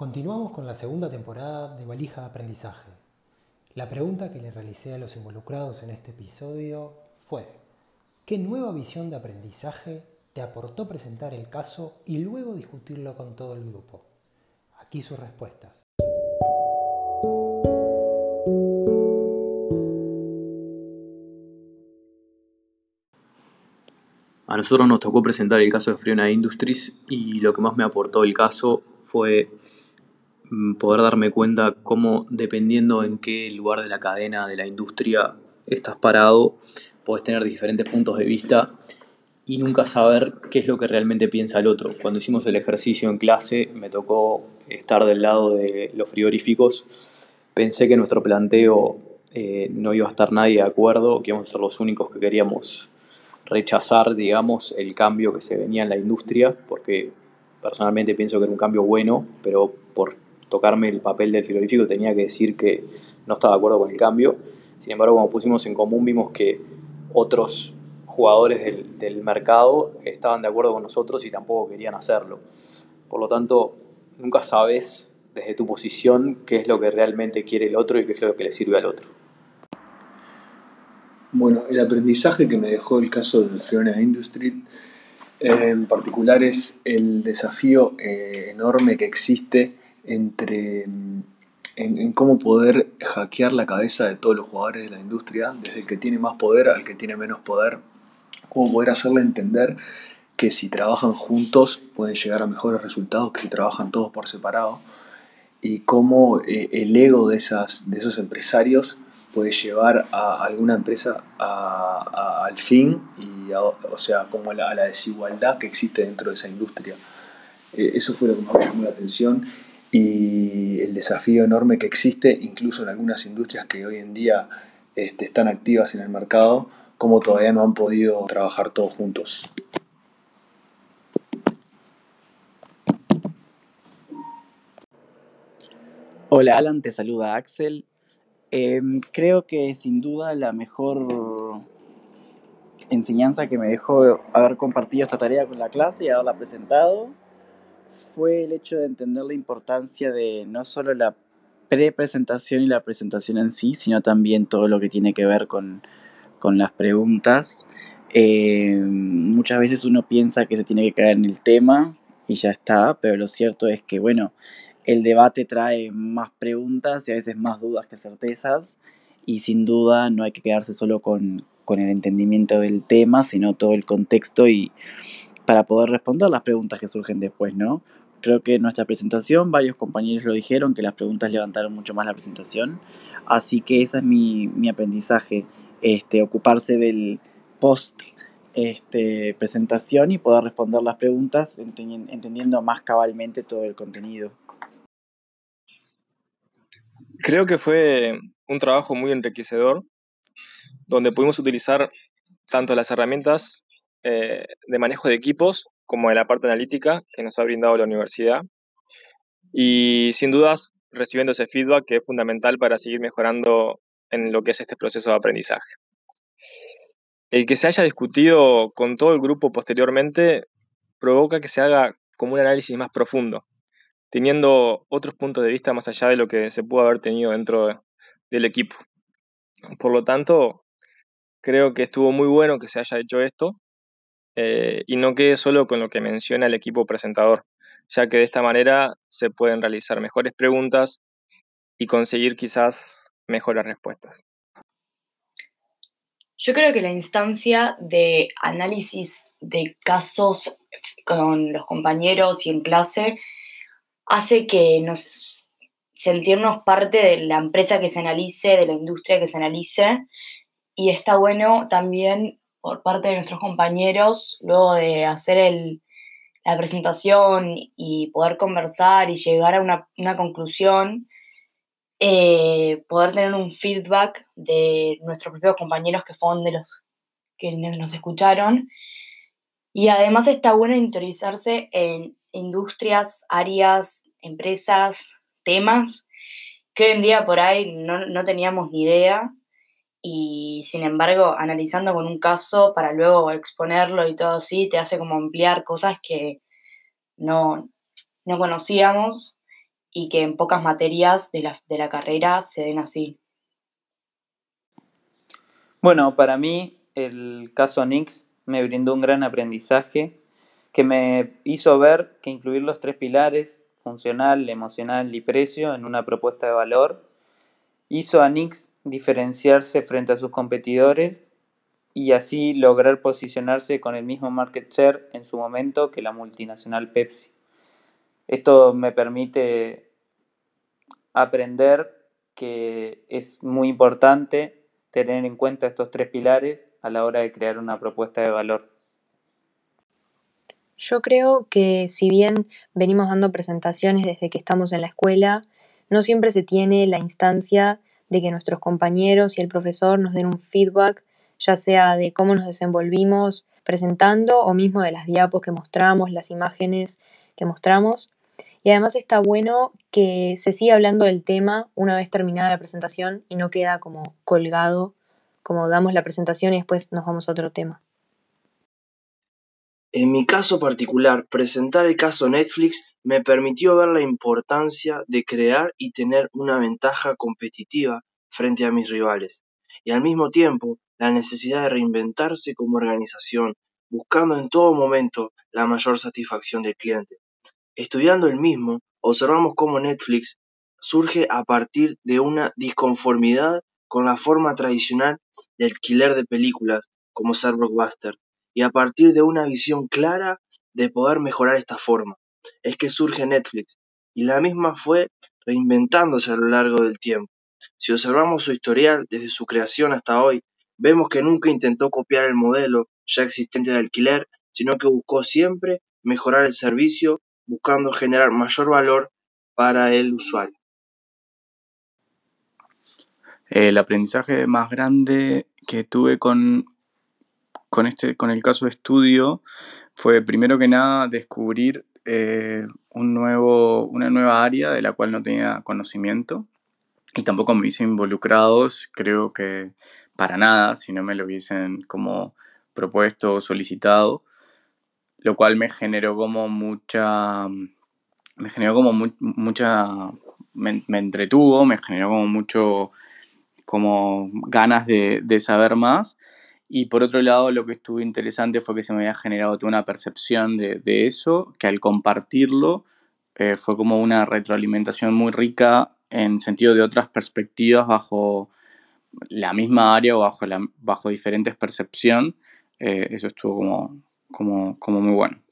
Continuamos con la segunda temporada de Valija de Aprendizaje. La pregunta que le realicé a los involucrados en este episodio fue, ¿qué nueva visión de aprendizaje te aportó presentar el caso y luego discutirlo con todo el grupo? Aquí sus respuestas. A nosotros nos tocó presentar el caso de Friona Industries y lo que más me aportó el caso fue poder darme cuenta cómo dependiendo en qué lugar de la cadena de la industria estás parado, puedes tener diferentes puntos de vista y nunca saber qué es lo que realmente piensa el otro. Cuando hicimos el ejercicio en clase me tocó estar del lado de los frigoríficos, pensé que nuestro planteo eh, no iba a estar nadie de acuerdo, que íbamos a ser los únicos que queríamos rechazar, digamos, el cambio que se venía en la industria, porque personalmente pienso que era un cambio bueno, pero por tocarme el papel del frigorífico tenía que decir que no estaba de acuerdo con el cambio. Sin embargo, como pusimos en común, vimos que otros jugadores del, mercado estaban de acuerdo con nosotros y tampoco querían hacerlo. Por lo tanto, nunca sabes desde tu posición qué es lo que realmente quiere el otro y qué es lo que le sirve al otro. Bueno, el aprendizaje que me dejó el caso de Fiona Industry en particular es el desafío eh, enorme que existe entre en, cómo poder hackear la cabeza de todos los jugadores de la industria, desde el que tiene más poder al que tiene menos poder, cómo poder hacerle entender que si trabajan juntos pueden llegar a mejores resultados que si trabajan todos por separado, y cómo eh, el ego de, esas, de esos empresarios puede llevar a alguna empresa al fin, y o sea, como a la desigualdad que existe dentro de esa industria. Eh, eso fue lo que más me llamó la atención y el desafío enorme que existe, incluso en algunas industrias que hoy en día este, están activas en el mercado, como todavía no han podido trabajar todos juntos. Hola Alan, te saluda Axel. Em, creo que sin duda la mejor enseñanza que me dejó haber compartido esta tarea con la clase y haberla presentado fue el hecho de entender la importancia de no solo la pre-presentación y la presentación en sí, sino también todo lo que tiene que ver con, las preguntas. Eh, muchas veces uno piensa que se tiene que caer en el tema y ya está, pero lo cierto es que, bueno, el debate trae más preguntas y a veces más dudas que certezas y sin duda no hay que quedarse solo con, con el entendimiento del tema, sino todo el contexto y, para poder responder las preguntas que surgen después, ¿no? Creo que en nuestra presentación varios compañeros lo dijeron, que las preguntas levantaron mucho más la presentación, así que ese es mi, mi aprendizaje, este, ocuparse del post este, presentación y poder responder las preguntas entendiendo más cabalmente todo el contenido. Creo que fue un trabajo muy enriquecedor, donde pudimos utilizar tanto las herramientas eh, de manejo de equipos como de la parte analítica que nos ha brindado la universidad. Y sin dudas recibiendo ese feedback que es fundamental para seguir mejorando en lo que es este proceso de aprendizaje. El que se haya discutido con todo el grupo posteriormente provoca que se haga como un análisis más profundo, teniendo otros puntos de vista más allá de lo que se pudo haber tenido dentro del equipo. Por lo tanto, creo que estuvo muy bueno que se haya hecho esto eh, y no quede solo con lo que menciona el equipo presentador, ya que de esta manera se pueden realizar mejores preguntas y conseguir quizás mejores respuestas. Yo creo que la instancia de análisis de casos con los compañeros y en clase hace que nos sentirnos parte de la empresa que se analice, de la industria que se analice, y está bueno también por parte de nuestros compañeros, luego de hacer la presentación y poder conversar y llegar a una, conclusión, eh, poder tener un feedback de nuestros propios compañeros que fueron de los que nos escucharon. Y además está bueno interiorizarse en industrias, áreas, empresas, temas que hoy en día por ahí no, no teníamos ni idea y sin embargo analizando con un caso para luego exponerlo y todo así, te hace como ampliar cosas que no, no conocíamos y que en pocas materias de la, de la carrera se den así. Bueno, para mí el caso Nix me brindó un gran aprendizaje que me hizo ver que incluir los tres pilares, funcional, emocional y precio, en una propuesta de valor, hizo a Nix diferenciarse frente a sus competidores y así lograr posicionarse con el mismo market share en su momento que la multinacional Pepsi. Esto me permite aprender que es muy importante tener en cuenta estos tres pilares a la hora de crear una propuesta de valor. Yo creo que si bien venimos dando presentaciones desde que estamos en la escuela, no siempre se tiene la instancia de que nuestros compañeros y el profesor nos den un feedback, ya sea de cómo nos desenvolvimos presentando o mismo de las diapos que mostramos, las imágenes que mostramos. Y además está bueno que se siga hablando del tema una vez terminada la presentación y no queda como colgado, como damos la presentación y después nos vamos a otro tema. En mi caso particular, presentar el caso Netflix me permitió ver la importancia de crear y tener una ventaja competitiva frente a mis rivales, y al mismo tiempo la necesidad de reinventarse como organización, buscando en todo momento la mayor satisfacción del cliente. Estudiando el mismo, observamos cómo Netflix surge a partir de una disconformidad con la forma tradicional de alquiler de películas como ser blockbuster y a partir de una visión clara de poder mejorar esta forma. Es que surge Netflix y la misma fue reinventándose a lo largo del tiempo. Si observamos su historial desde su creación hasta hoy, vemos que nunca intentó copiar el modelo ya existente de alquiler, sino que buscó siempre mejorar el servicio, buscando generar mayor valor para el usuario. El aprendizaje más grande que tuve con con, este, con el caso de estudio fue primero que nada descubrir eh, un nuevo, una nueva área de la cual no tenía conocimiento y tampoco me hubiesen involucrados, creo que para nada, si no me lo hubiesen como propuesto o solicitado, lo cual me generó como mucha, me generó como mucha, me, entretuvo, me generó como mucho, como ganas de saber más y por otro lado, lo que estuvo interesante fue que se me había generado toda una percepción de, eso, que al compartirlo eh, fue como una retroalimentación muy rica en sentido de otras perspectivas bajo la misma área o bajo, la, bajo diferentes percepciones. Eh, eso estuvo como, como, como muy bueno.